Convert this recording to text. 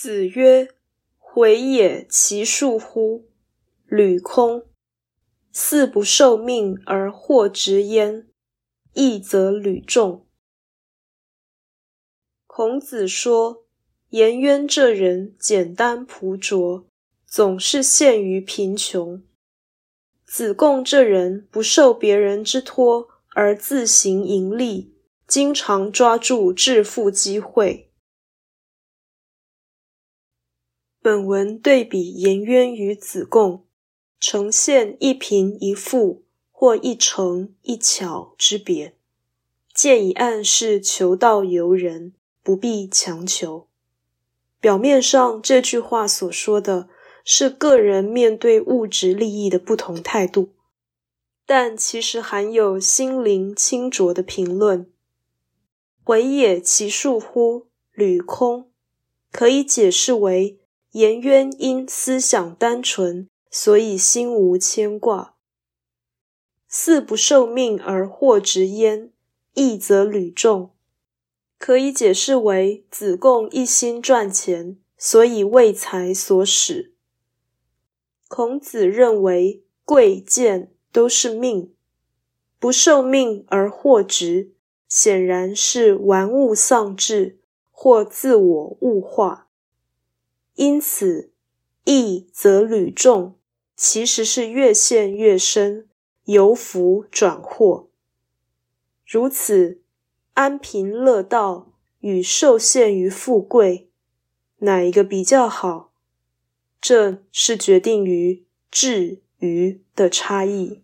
子曰：“回也，其恕乎！履空。四不受命而获直焉，义则履众。”孔子说：“颜渊这人简单朴拙，总是陷于贫穷；子贡这人不受别人之托而自行盈利，经常抓住致富机会。”本文对比颜渊与子贡，呈现一贫一富或一诚一巧之别，借以暗示求道由人，不必强求。表面上这句话所说的是个人面对物质利益的不同态度，但其实含有心灵清浊的评论。回也其恕乎？履空，可以解释为。颜渊因思想单纯，所以心无牵挂。四不受命而获职焉，义则履重，可以解释为子贡一心赚钱，所以为财所使。孔子认为贵贱都是命，不受命而获职，显然是玩物丧志或自我物化。因此，义则履重，其实是越陷越深，由福转祸。如此，安贫乐道与受限于富贵，哪一个比较好？这是决定于智愚的差异。